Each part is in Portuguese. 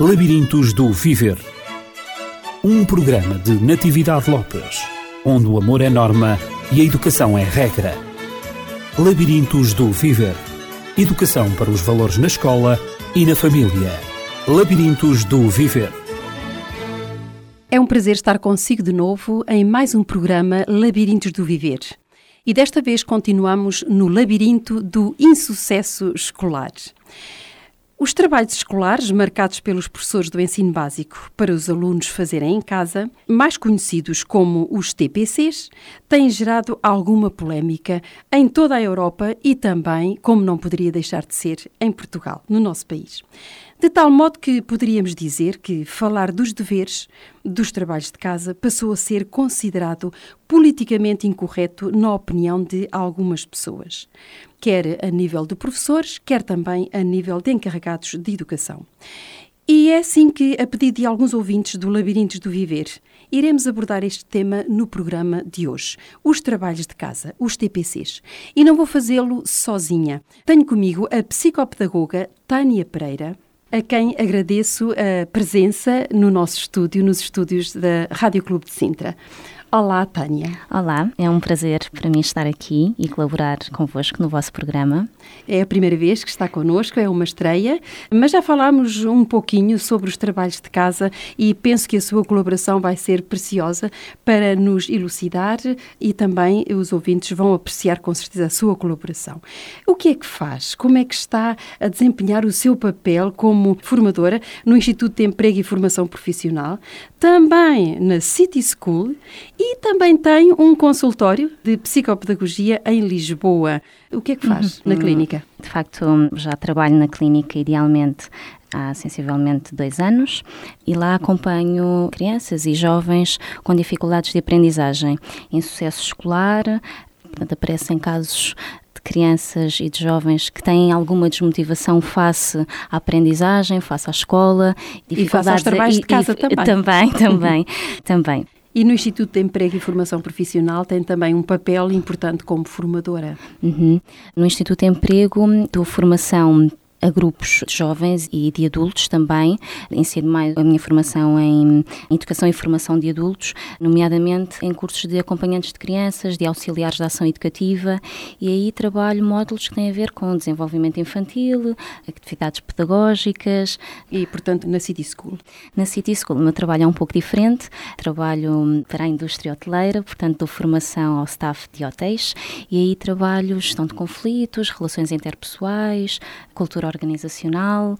Labirintos do Viver. Um programa de Natividade Lopes, onde o amor é norma e a educação é regra. Labirintos do Viver. Educação para os valores na escola e na família. Labirintos do Viver. É um prazer estar consigo de novo em mais um programa Labirintos do Viver. E desta vez continuamos no labirinto do insucesso escolar. Os trabalhos escolares marcados pelos professores do ensino básico para os alunos fazerem em casa, mais conhecidos como os TPCs, têm gerado alguma polémica em toda a Europa e também, como não poderia deixar de ser, em Portugal, no nosso país. De tal modo que poderíamos dizer que falar dos deveres dos trabalhos de casa passou a ser considerado politicamente incorreto na opinião de algumas pessoas, quer a nível de professores, quer também a nível de encarregados de educação. E é assim que, a pedido de alguns ouvintes do Labirintos do Viver, iremos abordar este tema no programa de hoje, os trabalhos de casa, os TPCs. E não vou fazê-lo sozinha. Tenho comigo a psicopedagoga Tânia Pereira, a quem agradeço a presença no nosso estúdio, nos estúdios da Rádio Clube de Sintra. Olá, Tânia. Olá, é um prazer para mim estar aqui e colaborar convosco no vosso programa. É a primeira vez que está connosco, é uma estreia, mas já falámos um pouquinho sobre os trabalhos de casa e penso que a sua colaboração vai ser preciosa para nos elucidar e também os ouvintes vão apreciar com certeza a sua colaboração. O que é que faz? Como é que está a desempenhar o seu papel como formadora no Instituto de Emprego e Formação Profissional, também na City School e também tem um consultório de psicopedagogia em Lisboa. O que é que faz uhum. na clínica? De facto, já trabalho na clínica idealmente há sensivelmente dois anos e lá acompanho crianças e jovens com dificuldades de aprendizagem, insucesso escolar, portanto aparecem casos de crianças e de jovens que têm alguma desmotivação face à aprendizagem, face à escola, e face aos trabalhos de casa e, também. Também, também, também. E no Instituto de Emprego e Formação Profissional tem também um papel importante como formadora. Uhum. No Instituto de Emprego dou formação a grupos de jovens e de adultos também. Ensino mais a minha formação em educação e formação de adultos, nomeadamente em cursos de acompanhantes de crianças, de auxiliares da ação educativa, e aí trabalho módulos que têm a ver com desenvolvimento infantil, atividades pedagógicas. E, portanto, na City School? Na City School, o meu trabalho é um pouco diferente. Trabalho para a indústria hoteleira, portanto, dou formação ao staff de hotéis, e aí trabalho gestão de conflitos, relações interpessoais, cultura organizacional.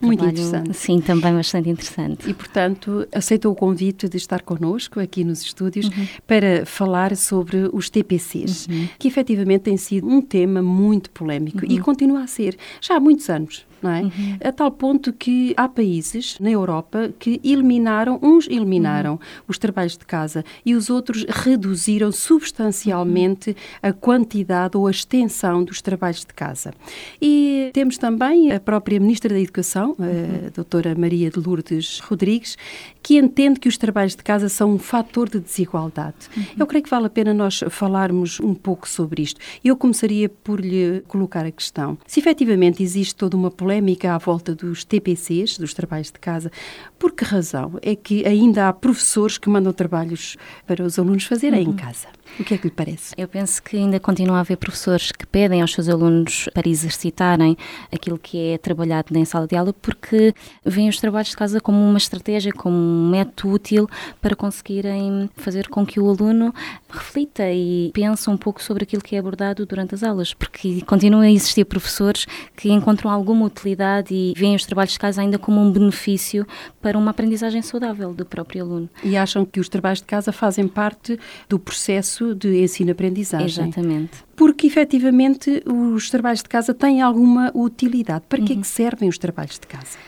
Muito trabalho, interessante. Sim, também bastante interessante. E, portanto, aceitou o convite de estar connosco aqui nos estúdios uhum. para falar sobre os TPCs, uhum. que efetivamente tem sido um tema muito polémico uhum. e continua a ser já há muitos anos não é? Uhum. A tal ponto que há países na Europa que eliminaram, uns eliminaram uhum. os trabalhos de casa e os outros reduziram substancialmente uhum. a quantidade ou a extensão dos trabalhos de casa. E temos também a própria Ministra da Educação, a uhum. doutora Maria de Lourdes Rodrigues, que entende que os trabalhos de casa são um fator de desigualdade. Uhum. Eu creio que vale a pena nós falarmos um pouco sobre isto. Eu começaria por lhe colocar a questão. Se efetivamente existe toda uma polémica à volta dos TPCs, dos trabalhos de casa. Por que razão é que ainda há professores que mandam trabalhos para os alunos fazerem uhum. em casa? O que é que lhe parece? Eu penso que ainda continua a haver professores que pedem aos seus alunos para exercitarem aquilo que é trabalhado na sala de aula porque veem os trabalhos de casa como uma estratégia, como um método útil para conseguirem fazer com que o aluno reflita e pense um pouco sobre aquilo que é abordado durante as aulas, porque continuam a existir professores que encontram alguma utilidade e veem os trabalhos de casa ainda como um benefício para uma aprendizagem saudável do próprio aluno. E acham que os trabalhos de casa fazem parte do processo de ensino-aprendizagem. Exatamente. Porque, efetivamente, os trabalhos de casa têm alguma utilidade. Para uhum. que é que uhum. servem os trabalhos de casa?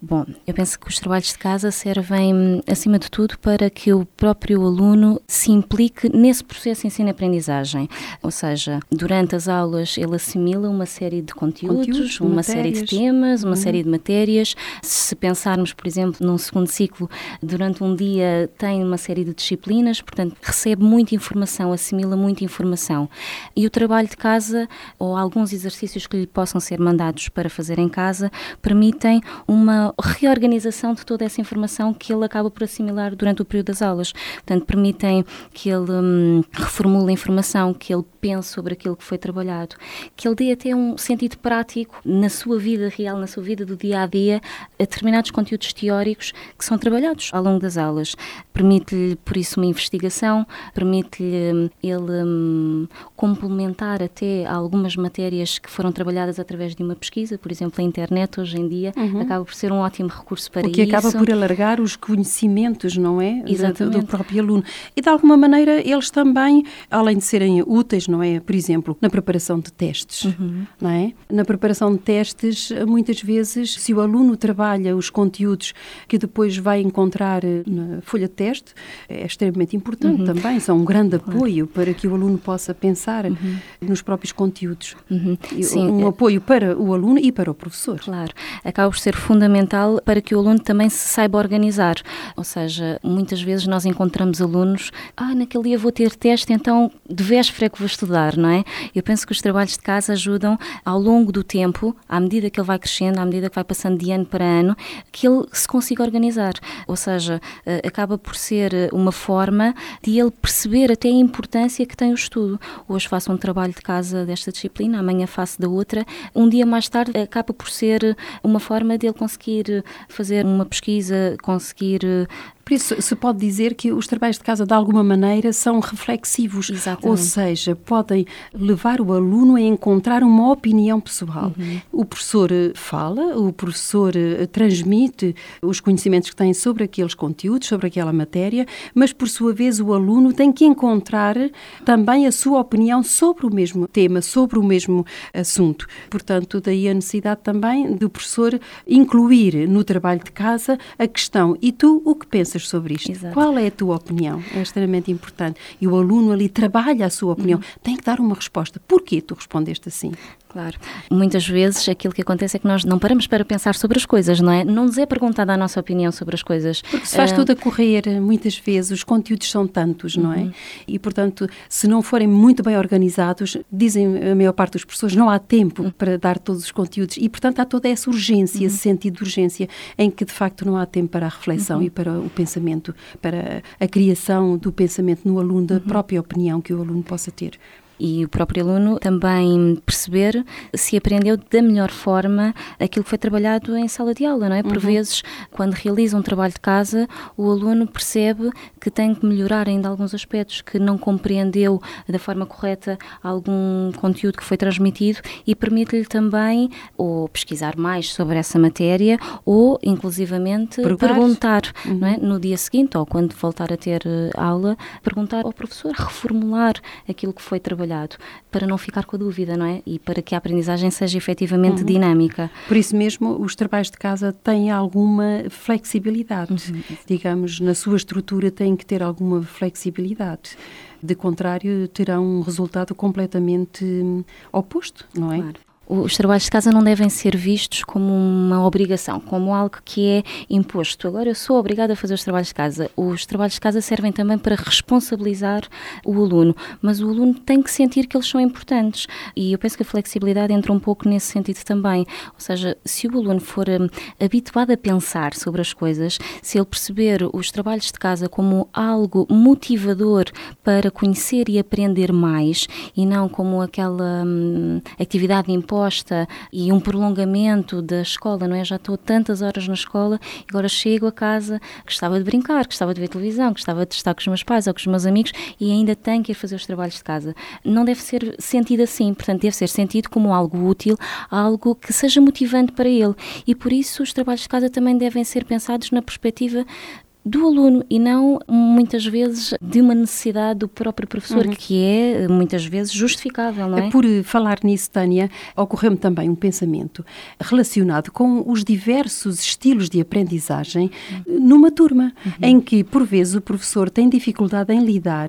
Bom, eu penso que os trabalhos de casa servem, acima de tudo, para que o próprio aluno se implique nesse processo de ensino-aprendizagem. Ou seja, durante as aulas ele assimila uma série de conteúdos, conteúdos uma matérias. série de temas, uma uhum. série de matérias. Se pensarmos, por exemplo, num segundo ciclo, durante um dia tem uma série de disciplinas, portanto, recebe muita informação, assimila muita informação. E o trabalho de casa, ou alguns exercícios que lhe possam ser mandados para fazer em casa, permitem uma uma reorganização de toda essa informação que ele acaba por assimilar durante o período das aulas. Portanto, permitem que ele hum, reformule a informação, que ele pense sobre aquilo que foi trabalhado, que ele dê até um sentido prático na sua vida real, na sua vida do dia a dia, a determinados conteúdos teóricos que são trabalhados ao longo das aulas. Permite-lhe, por isso, uma investigação, permite-lhe hum, ele um, complementar até algumas matérias que foram trabalhadas através de uma pesquisa, por exemplo, a internet hoje em dia uhum. acaba por ser um ótimo recurso para isso. O que isso. acaba por alargar os conhecimentos, não é? Exatamente. Do, do próprio aluno. E de alguma maneira eles também, além de serem úteis, não é? Por exemplo, na preparação de testes, uhum. não é? Na preparação de testes, muitas vezes, se o aluno trabalha os conteúdos que depois vai encontrar na folha de teste, é extremamente importante uhum. também, são um grande apoio para que o aluno possa pensar uhum. nos próprios conteúdos. Uhum. Sim, um é... apoio para o aluno e para o professor. Claro, acaba por ser fundamental para que o aluno também se saiba organizar, ou seja, muitas vezes nós encontramos alunos, ah, naquele dia vou ter teste, então de véspera é que vou estudar, não é? Eu penso que os trabalhos de casa ajudam ao longo do tempo, à medida que ele vai crescendo, à medida que vai passando de ano para ano, que ele se consiga organizar. Ou seja, eh, acaba por ser uma forma de ele perceber até a importância que tem o estudo. Hoje faço um trabalho de casa desta disciplina, amanhã faço da outra. Um dia mais tarde acaba por ser uma forma de ele conseguir fazer uma pesquisa, conseguir por isso, se pode dizer que os trabalhos de casa, de alguma maneira, são reflexivos. Exatamente. Ou seja, podem levar o aluno a encontrar uma opinião pessoal. Uhum. O professor eh, fala, o professor eh, transmite os conhecimentos que tem sobre aqueles conteúdos, sobre aquela matéria, mas, por sua vez, o aluno tem que encontrar também a sua opinião sobre o mesmo tema, sobre o mesmo assunto. Portanto, daí a necessidade também do professor incluir no trabalho de casa a questão: e tu o que pensas? Pensas sobre isto? Exato. Qual é a tua opinião? É extremamente importante. E o aluno ali trabalha a sua opinião. Uhum. Tem que dar uma resposta. Porquê tu respondeste assim? Claro. Muitas vezes aquilo que acontece é que nós não paramos para pensar sobre as coisas, não é? Não nos é perguntada a nossa opinião sobre as coisas. Porque se faz uh... tudo a correr, muitas vezes os conteúdos são tantos, não é? Uhum. E, portanto, se não forem muito bem organizados, dizem a maior parte dos professores, não há tempo uhum. para dar todos os conteúdos. E, portanto, há toda essa urgência, uhum. esse sentido de urgência, em que, de facto, não há tempo para a reflexão uhum. e para o pensamento, para a criação do pensamento no aluno, da uhum. própria opinião que o aluno possa ter e o próprio aluno também perceber se aprendeu da melhor forma aquilo que foi trabalhado em sala de aula, não é? Por uhum. vezes, quando realiza um trabalho de casa, o aluno percebe que tem que melhorar ainda alguns aspectos, que não compreendeu da forma correta algum conteúdo que foi transmitido e permite-lhe também ou pesquisar mais sobre essa matéria ou, inclusivamente, perguntar, perguntar uhum. não é? no dia seguinte ou quando voltar a ter eh, aula, perguntar ao professor, reformular aquilo que foi trabalhado trabalhado, para não ficar com a dúvida, não é? E para que a aprendizagem seja efetivamente uhum. dinâmica. Por isso mesmo, os trabalhos de casa têm alguma flexibilidade. Uhum. Digamos, na sua estrutura têm que ter alguma flexibilidade. De contrário, terão um resultado completamente oposto, não é? Claro os trabalhos de casa não devem ser vistos como uma obrigação, como algo que é imposto. Agora eu sou obrigada a fazer os trabalhos de casa. Os trabalhos de casa servem também para responsabilizar o aluno, mas o aluno tem que sentir que eles são importantes. E eu penso que a flexibilidade entra um pouco nesse sentido também. Ou seja, se o aluno for um, habituado a pensar sobre as coisas, se ele perceber os trabalhos de casa como algo motivador para conhecer e aprender mais e não como aquela hum, atividade imposta e um prolongamento da escola, não é? Já estou tantas horas na escola e agora chego a casa, gostava de brincar, gostava de ver televisão, gostava de estar com os meus pais ou com os meus amigos e ainda tenho que ir fazer os trabalhos de casa. Não deve ser sentido assim, portanto, deve ser sentido como algo útil, algo que seja motivante para ele. E por isso os trabalhos de casa também devem ser pensados na perspectiva do aluno e não muitas vezes de uma necessidade do próprio professor, uhum. que é muitas vezes justificável, não é? Por falar nisso, Tânia, ocorreu-me também um pensamento relacionado com os diversos estilos de aprendizagem uhum. numa turma, uhum. em que por vezes o professor tem dificuldade em lidar,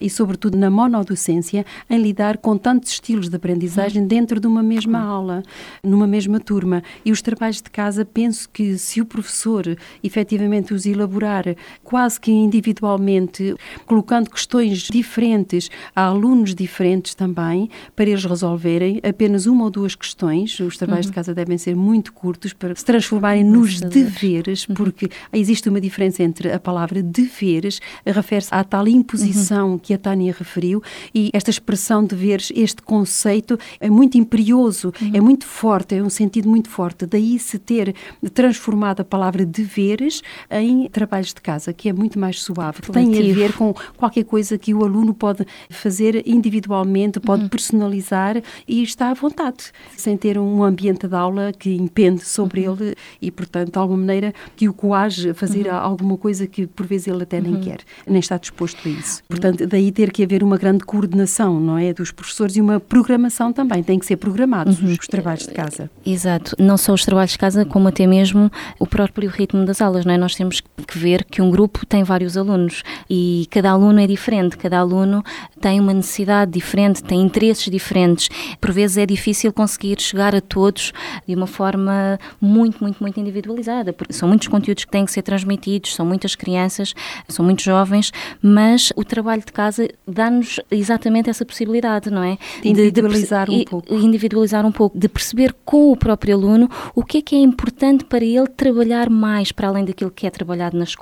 e sobretudo na monodocência, em lidar com tantos estilos de aprendizagem uhum. dentro de uma mesma aula, numa mesma turma. E os trabalhos de casa, penso que se o professor efetivamente os elaborar trabalhar quase que individualmente, colocando questões diferentes a alunos diferentes também, para eles resolverem apenas uma ou duas questões. Os trabalhos uhum. de casa devem ser muito curtos para se transformarem nos deveres, uhum. porque existe uma diferença entre a palavra deveres, refere-se à tal imposição uhum. que a Tânia referiu, e esta expressão deveres, este conceito é muito imperioso, uhum. é muito forte, é um sentido muito forte. Daí se ter transformado a palavra deveres em trabalhos de casa, que é muito mais suave, que tem a ver com qualquer coisa que o aluno pode fazer individualmente, pode uhum. personalizar e está à vontade, sem ter um ambiente de aula que impende sobre uhum. ele e, portanto, de alguma maneira que o coage a fazer uhum. alguma coisa que por vezes ele até nem uhum. quer, nem está disposto a isso. Portanto, daí ter que haver uma grande coordenação, não é, dos professores e uma programação também, tem que ser programados uhum. os, os trabalhos de casa. Exato, não só os trabalhos de casa, como até mesmo o próprio ritmo das aulas, não é? Nós temos que ver que um grupo tem vários alunos e cada aluno é diferente, cada aluno tem uma necessidade diferente, tem interesses diferentes. Por vezes é difícil conseguir chegar a todos de uma forma muito, muito, muito individualizada, porque são muitos conteúdos que têm que ser transmitidos, são muitas crianças, são muitos jovens, mas o trabalho de casa dá-nos exatamente essa possibilidade, não é? De individualizar de, de, um pouco. Individualizar um pouco, de perceber com o próprio aluno o que é que é importante para ele trabalhar mais para além daquilo que é trabalhado na escola.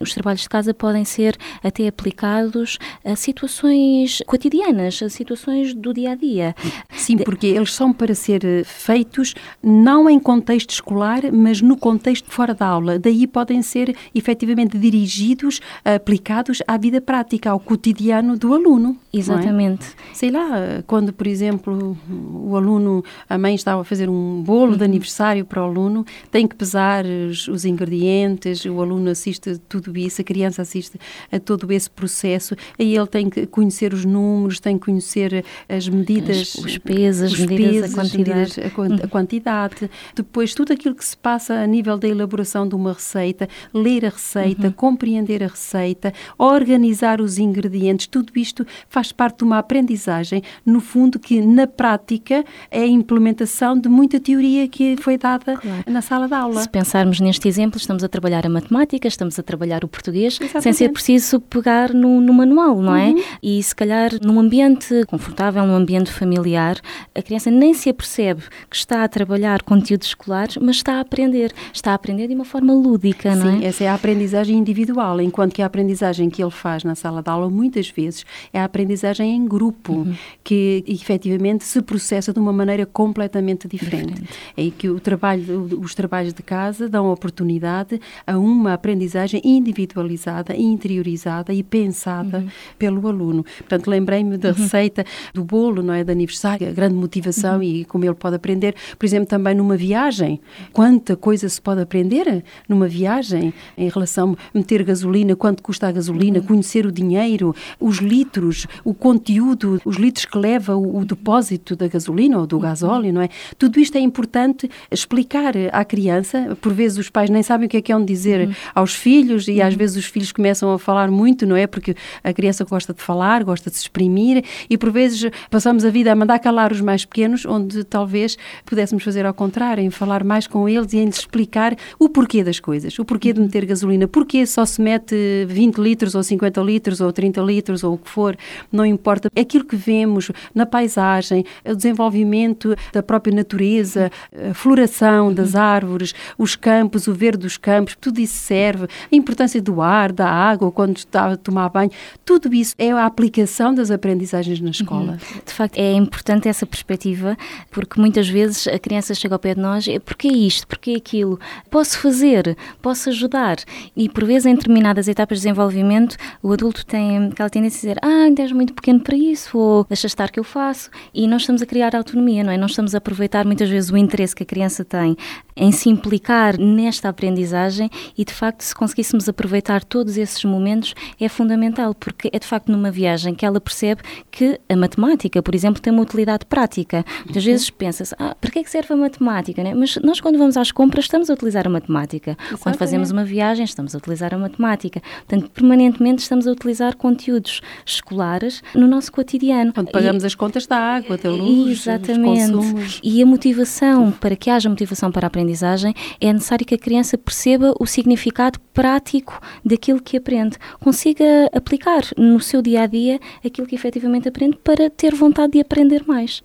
Os trabalhos de casa podem ser até aplicados a situações cotidianas, a situações do dia a dia. Sim, porque eles são para ser eh, feitos não em contexto escolar, mas no contexto fora da aula. Daí podem ser efetivamente dirigidos, aplicados à vida prática, ao cotidiano do aluno. É? Exatamente. É? Sei lá, quando, por exemplo, o aluno, a mãe estava a fazer um bolo uhum. de aniversário para o aluno, tem que pesar os, ingredientes, o aluno assiste tudo isso, a criança assiste a todo esse processo, aí ele tem que conhecer os números, tem que conhecer as medidas, os, os pesos, as medidas, pesos, a quantidade. Medidas, a, a, quantidade. Depois, tudo aquilo que se passa a nível da elaboração de uma receita, ler a receita, uhum. compreender a receita, organizar os ingredientes, tudo isto faz parte de uma aprendizagem, no fundo, que na prática é a implementação de muita teoria que foi dada claro. na sala de aula. Se pensarmos neste exemplo, estamos a trabalhar a matemática, estamos a trabalhar o português, Exatamente. sem ser preciso pegar no, no manual, não é? Uhum. E se calhar num ambiente confortável, num ambiente familiar, a criança nem se apercebe que está a trabalhar conteúdos escolares, mas está a aprender. Está a aprender de uma forma lúdica, Sim, não é? Sim, essa é a aprendizagem individual, enquanto que a aprendizagem que ele faz na sala de aula, muitas vezes, é a aprendizagem em grupo, uhum. que efetivamente se processa de uma maneira completamente diferente. diferente. É que o trabalho, os trabalhos de casa dão oportunidade a uma aprendizagem individualizada, interiorizada e pensada uhum. pelo aluno. Portanto, lembrei-me da uhum. receita do bolo, não é, de aniversário, a grande motivação uhum. e como ele pode aprender, por exemplo, também numa viagem. Quanta coisa se pode aprender numa viagem em relação a meter gasolina, quanto custa a gasolina, uhum. conhecer o dinheiro, os litros, o conteúdo, os litros que leva o, o depósito da gasolina ou do gasóleo, não é? Tudo isto é importante explicar à criança. Por vezes os pais nem sabem o que é que é onde dizer aos filhos e às uhum. vezes os filhos começam a falar muito, não é? Porque a criança gosta de falar, gosta de se exprimir e por vezes passamos a vida a mandar calar os mais pequenos, onde talvez pudéssemos fazer ao contrário, em falar mais com eles e em lhes explicar o porquê das coisas, o porquê de meter gasolina, porquê só se mete 20 litros ou 50 litros ou 30 litros ou o que for, não importa. Aquilo que vemos na paisagem, o desenvolvimento da própria natureza, a floração das árvores, os campos, o verde dos campos, tudo isso serve, a importância do ar, da água, quando está a tomar banho, tudo isso é a aplicação das aprendizagens na escola. Uhum. De facto, é importante essa perspectiva, porque muitas vezes a criança chega ao pé de nós e porquê isto, porquê aquilo? Posso fazer, posso ajudar. E por vezes, em determinadas etapas de desenvolvimento, o adulto tem aquela tendência a dizer: Ah, ainda és muito pequeno para isso, ou deixa estar que eu faço. E nós estamos a criar autonomia, não é? Nós estamos a aproveitar muitas vezes o interesse que a criança tem em se implicar nesta aprendizagem e, de facto, se conseguíssemos aproveitar todos esses momentos, é fundamental, porque é de facto numa viagem que ela percebe que a matemática, por exemplo, tem uma utilidade prática. Muitas uhum. vezes pensa-se, ah, para que é que serve a matemática? Né? Mas nós, quando vamos às compras, estamos a utilizar a matemática. Exatamente. Quando fazemos uma viagem, estamos a utilizar a matemática. Portanto, permanentemente estamos a utilizar conteúdos escolares no nosso cotidiano. Quando pagamos e, as contas da água, da luz, Exatamente. E a motivação, para que haja motivação para aprender aprendizagem, é necessário que a criança perceba o significado prático daquilo que aprende, consiga aplicar no seu dia a dia aquilo que efetivamente aprende para ter vontade de aprender mais.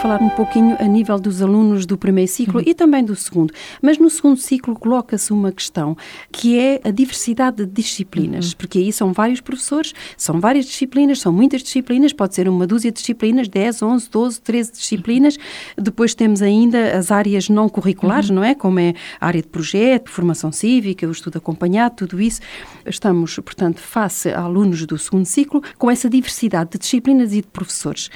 Falar um pouquinho a nível dos alunos do primeiro ciclo uhum. e também do segundo. Mas no segundo ciclo coloca-se uma questão que é a diversidade de disciplinas, uhum. porque aí são vários professores, são várias disciplinas, são muitas disciplinas, pode ser uma dúzia de disciplinas, 10, 11, 12, 13 disciplinas. Uhum. Depois temos ainda as áreas não curriculares, uhum. não é? Como é a área de projeto, formação cívica, o estudo acompanhado, tudo isso. Estamos, portanto, face a alunos do segundo ciclo com essa diversidade de disciplinas e de professores.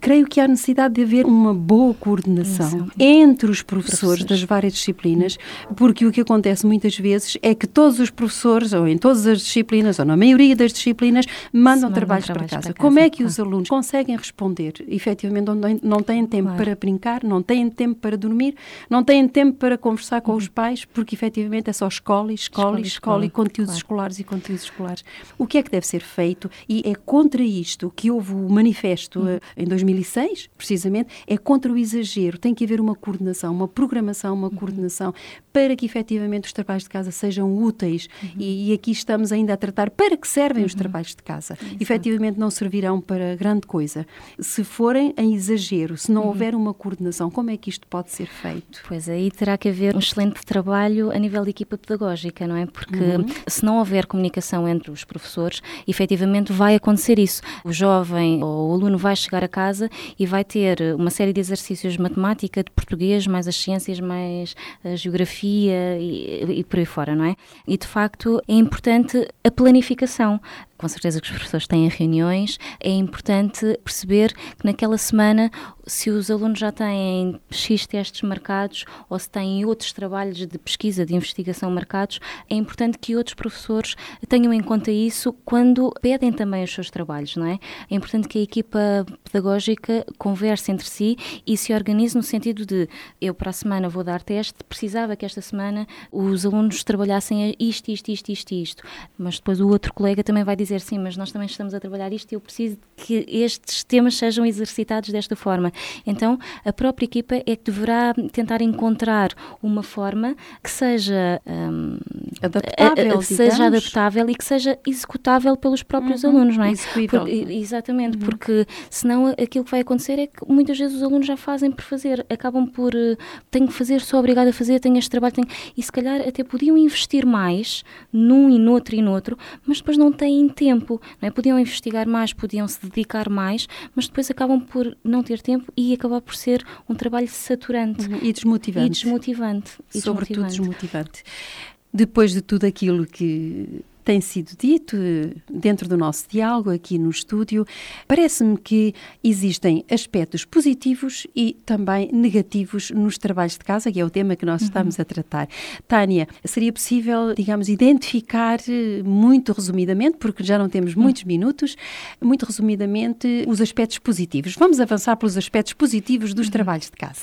Creio que há necessidade de haver uma boa coordenação entre os professores, das várias disciplinas, porque o que acontece muitas vezes é que todos os professores, ou em todas as disciplinas, ou na maioria das disciplinas, mandam, trabalhos, trabalhos, para, casa. para casa. Como é que os alunos conseguem responder? Efetivamente, não têm tempo claro. para brincar, não têm tempo para dormir, não têm tempo para conversar com uhum. os pais, porque efetivamente é só escola, escola, escola, escola e conteúdos claro. escolares e conteúdos escolares. O que é que deve ser feito? E é contra isto que houve o manifesto uhum. Eh, em 2006, precisamente, é contra o exagero. Tem que haver uma coordenação, uma programação, uma uhum. coordenação para que efetivamente os trabalhos de casa sejam úteis. Uhum. E, e, aqui estamos ainda a tratar para que servem os uhum. trabalhos de casa. Exato. Efetivamente não servirão para grande coisa. Se forem em exagero, se não uhum. houver uma coordenação, como é que isto pode ser feito? Pois aí terá que haver um excelente trabalho a nível de equipa pedagógica, não é? Porque uhum. se não houver comunicação entre os professores, efetivamente vai acontecer isso. O jovem ou o aluno vai chegar a casa e vai ter uma série de exercícios de matemática, de português, mais as ciências, mais a geografia e, e por aí fora, não é? E de facto é importante a planificação, com certeza que os professores têm reuniões, é importante perceber que naquela semana, se os alunos já têm X testes marcados ou se têm outros trabalhos de pesquisa, de investigação marcados, é importante que outros professores tenham em conta isso quando pedem também os seus trabalhos, não é? É importante que a equipa pedagógica converse entre si e se organize no sentido de eu para a semana vou dar teste, precisava que esta semana os alunos trabalhassem isto, isto, isto, isto, isto, mas depois o outro colega também vai dizer dizer sim, mas nós também estamos a trabalhar isto e eu preciso que estes temas sejam exercitados desta forma. Então, a própria equipa é que deverá tentar encontrar uma forma que seja um, adaptável, seja adaptável e que seja executável pelos próprios uhum, alunos, não é? Por, exatamente, uhum. porque senão aquilo que vai acontecer é que muitas vezes os alunos já fazem por fazer, acabam por uh, tenho que fazer, sou obrigada a fazer, tenho este trabalho, tenho... e se calhar até podiam investir mais num e noutro e noutro, mas depois não têm tempo, não é? Podiam investigar mais, podiam se dedicar mais, mas depois acabam por não ter tempo e acabar por ser um trabalho saturante uhum. e desmotivante. E desmotivante. E Sobretudo desmotivante. Depois de tudo aquilo que tem sido dito dentro do nosso diálogo aqui no estúdio, parece-me que existem aspectos positivos e também negativos nos trabalhos de casa, que é o tema que nós uhum. estamos a tratar. Tânia, seria possível, digamos, identificar eh, muito resumidamente, porque já não temos muitos uhum. minutos, muito resumidamente os aspectos positivos. Vamos avançar pelos aspectos positivos dos uhum. trabalhos de casa.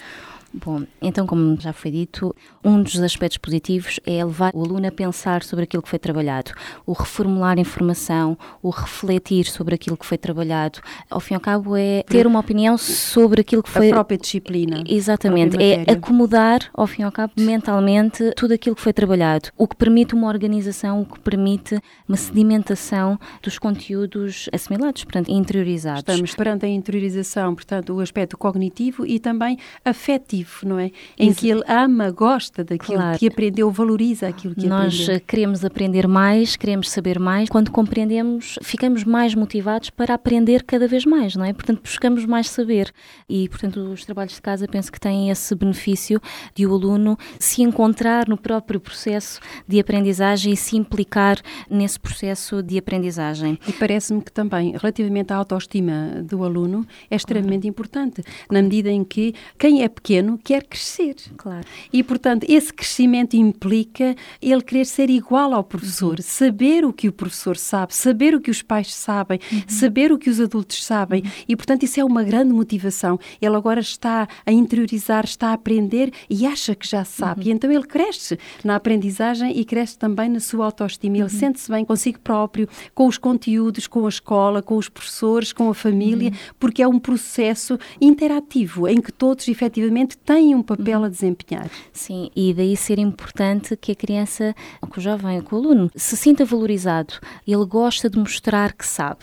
Bom, então, como já foi dito, um dos aspectos positivos é levar o aluno a pensar sobre aquilo que foi trabalhado, o reformular informação, o refletir sobre aquilo que foi trabalhado. Ao fim e ao cabo, é ter uma opinião sobre aquilo que foi. A própria disciplina. Exatamente, é acomodar, ao fim e ao cabo, mentalmente tudo aquilo que foi trabalhado, o que permite uma organização, o que permite uma sedimentação dos conteúdos assimilados, portanto, interiorizados. Estamos perante a interiorização, portanto, o aspecto cognitivo e também afetivo não é? Em Isso. que ele ama, gosta daquilo claro. que aprendeu, valoriza aquilo que Nós aprendeu. Nós queremos aprender mais, queremos saber mais. Quando compreendemos, ficamos mais motivados para aprender cada vez mais, não é? Portanto, buscamos mais saber. E, portanto, os trabalhos de casa penso que têm esse benefício de o aluno se encontrar no próprio processo de aprendizagem e se implicar nesse processo de aprendizagem. E parece-me que também, relativamente à autoestima do aluno, é extremamente claro. importante, na medida em que quem é pequeno quer crescer. Claro. E, portanto, esse crescimento implica ele querer ser igual ao professor, uhum. saber o que o professor sabe, saber o que os pais sabem, uhum. saber o que os adultos sabem. Uhum. E, portanto, isso é uma grande motivação. Ele agora está a interiorizar, está a aprender e acha que já sabe. Uhum. E então ele cresce na aprendizagem e cresce também na sua autoestima. Ele uhum. sente-se bem consigo próprio, com os conteúdos, com a escola, com os professores, com a família, uhum. porque é um processo interativo em que todos efetivamente têm um papel a desempenhar. Sim, e daí ser importante que a criança, que o jovem, que o aluno, se sinta valorizado. Ele gosta de mostrar que sabe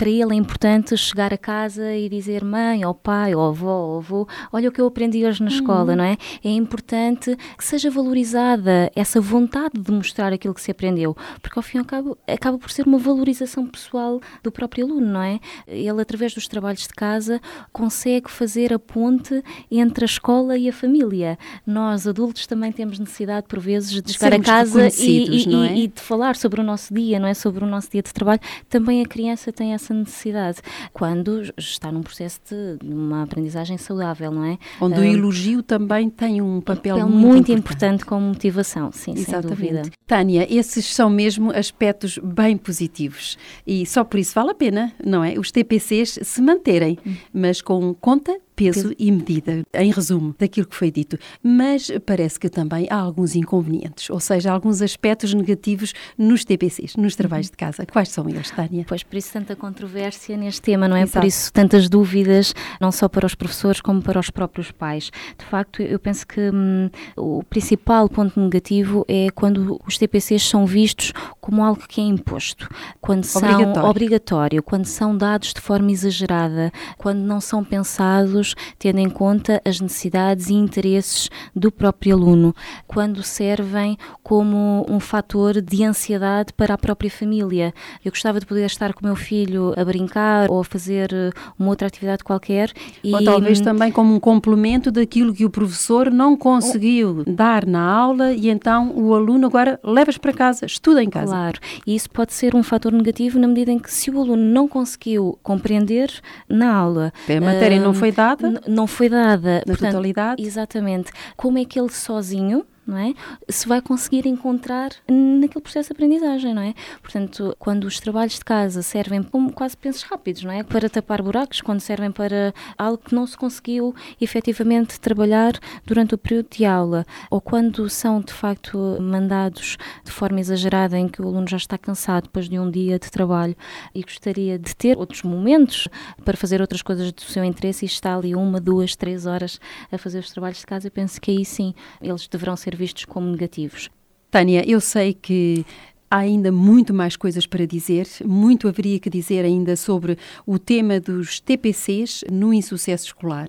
para ele é importante chegar a casa e dizer mãe, ou pai, ou avó, ou avô, olha o que eu aprendi hoje na escola, uhum. não é? É importante que seja valorizada essa vontade de mostrar aquilo que se aprendeu, porque ao fim e ao cabo acaba por ser uma valorização pessoal do próprio aluno, não é? Ele, através dos trabalhos de casa, consegue fazer a ponte entre a escola e a família. Nós, adultos, também temos necessidade, por vezes, de chegar a casa e, e, é? e, de falar sobre o nosso dia, não é? Sobre o nosso dia de trabalho. Também a criança tem essa essa necessidade, quando está num processo de uma aprendizagem saudável, não é? Onde o elogio também tem um papel, papel muito, muito importante. importante como motivação, sim, Exatamente. sem dúvida. Tânia, esses são mesmo aspectos bem positivos e só por isso vale a pena, não é? Os TPCs se manterem, hum. mas com conta peso e medida, em resumo, daquilo que foi dito. Mas parece que também há alguns inconvenientes, ou seja, alguns aspectos negativos nos TPCs, nos trabalhos uhum. de casa. Quais são eles, Tânia? Pois, por isso tanta controvérsia neste tema, não é? Exato. Por isso tantas dúvidas, não só para os professores como para os próprios pais. De facto, eu penso que hum, o principal ponto negativo é quando os TPCs são vistos como algo que é imposto, quando são obrigatório, obrigatório quando são dados de forma exagerada, quando não são pensados tendo em conta as necessidades e interesses do próprio aluno, quando servem como um fator de ansiedade para a própria família. Eu gostava de poder estar com o meu filho a brincar ou a fazer eh, uma outra atividade qualquer. E... Ou talvez também como um complemento daquilo que o professor não conseguiu dar na aula e então o aluno agora levas para casa, estuda em casa. Claro, e isso pode ser um fator negativo na medida em que se o aluno não conseguiu compreender na aula. A matéria uh, não foi dada? não foi dada. Na Portanto, totalidade? Exatamente. Como é que ele sozinho não é? Se vai conseguir encontrar naquele processo de aprendizagem, não é? Portanto, quando os trabalhos de casa servem como quase pensos rápidos, não é? Para tapar buracos, quando servem para algo que não se conseguiu efetivamente trabalhar durante o período de aula, ou quando são de facto mandados de forma exagerada em que o aluno já está cansado depois de um dia de trabalho e gostaria de ter outros momentos para fazer outras coisas do seu interesse e está ali uma, duas, três horas a fazer os trabalhos de casa, eu penso que aí sim eles deverão ser vistos como negativos. Tânia, eu sei que Há ainda muito mais coisas para dizer, muito haveria que dizer ainda sobre o tema dos TPCs no insucesso escolar,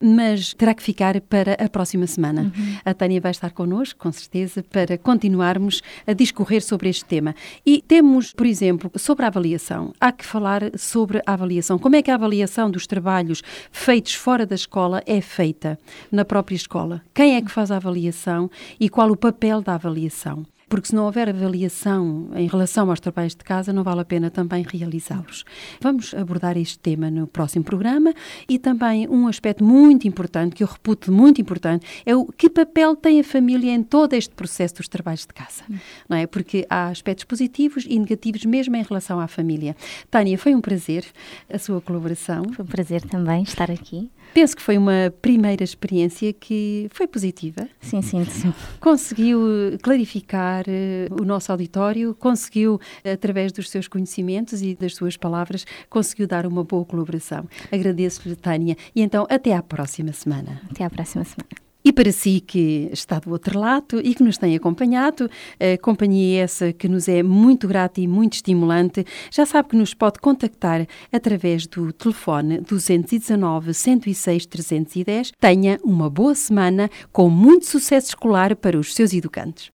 mas terá que ficar para a próxima semana. Uhum. A Tânia vai estar connosco, com certeza, para continuarmos a discorrer sobre este tema. E temos, por exemplo, sobre a avaliação. Há que falar sobre a avaliação. Como é que a avaliação dos trabalhos feitos fora da escola é feita na própria escola? Quem é que faz a avaliação e qual o papel da avaliação? Porque se não houver avaliação em relação aos trabalhos de casa, não vale a pena também realizá-los. Vamos abordar este tema no próximo programa e também um aspecto muito importante, que eu reputo muito importante, é o que papel tem a família em todo este processo dos trabalhos de casa, não é? Porque há aspectos positivos e negativos mesmo em relação à família. Tânia, foi um prazer a sua colaboração. Foi um prazer também estar aqui. Penso que foi uma primeira experiência que foi positiva. Sim, sim, sim. Conseguiu clarificar uh, o nosso auditório, conseguiu, através dos seus conhecimentos e das suas palavras, conseguiu dar uma boa colaboração. Agradeço-lhe, Tânia. E então, até à próxima semana. Até à próxima semana. E para si que está do outro lado e que nos tem acompanhado, a companhia essa que nos é muito grata e muito estimulante, já sabe que nos pode contactar através do telefone 219 106 310. Tenha uma boa semana com muito sucesso escolar para os seus educantes.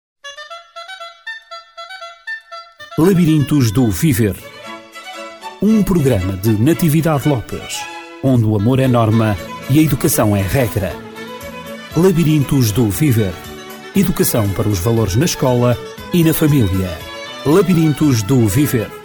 Labirintos do Viver um programa de Natividade Lopes, onde o amor é norma e a educação é regra. Labirintos do Viver. Educação para os valores na escola e na família. Labirintos do Viver.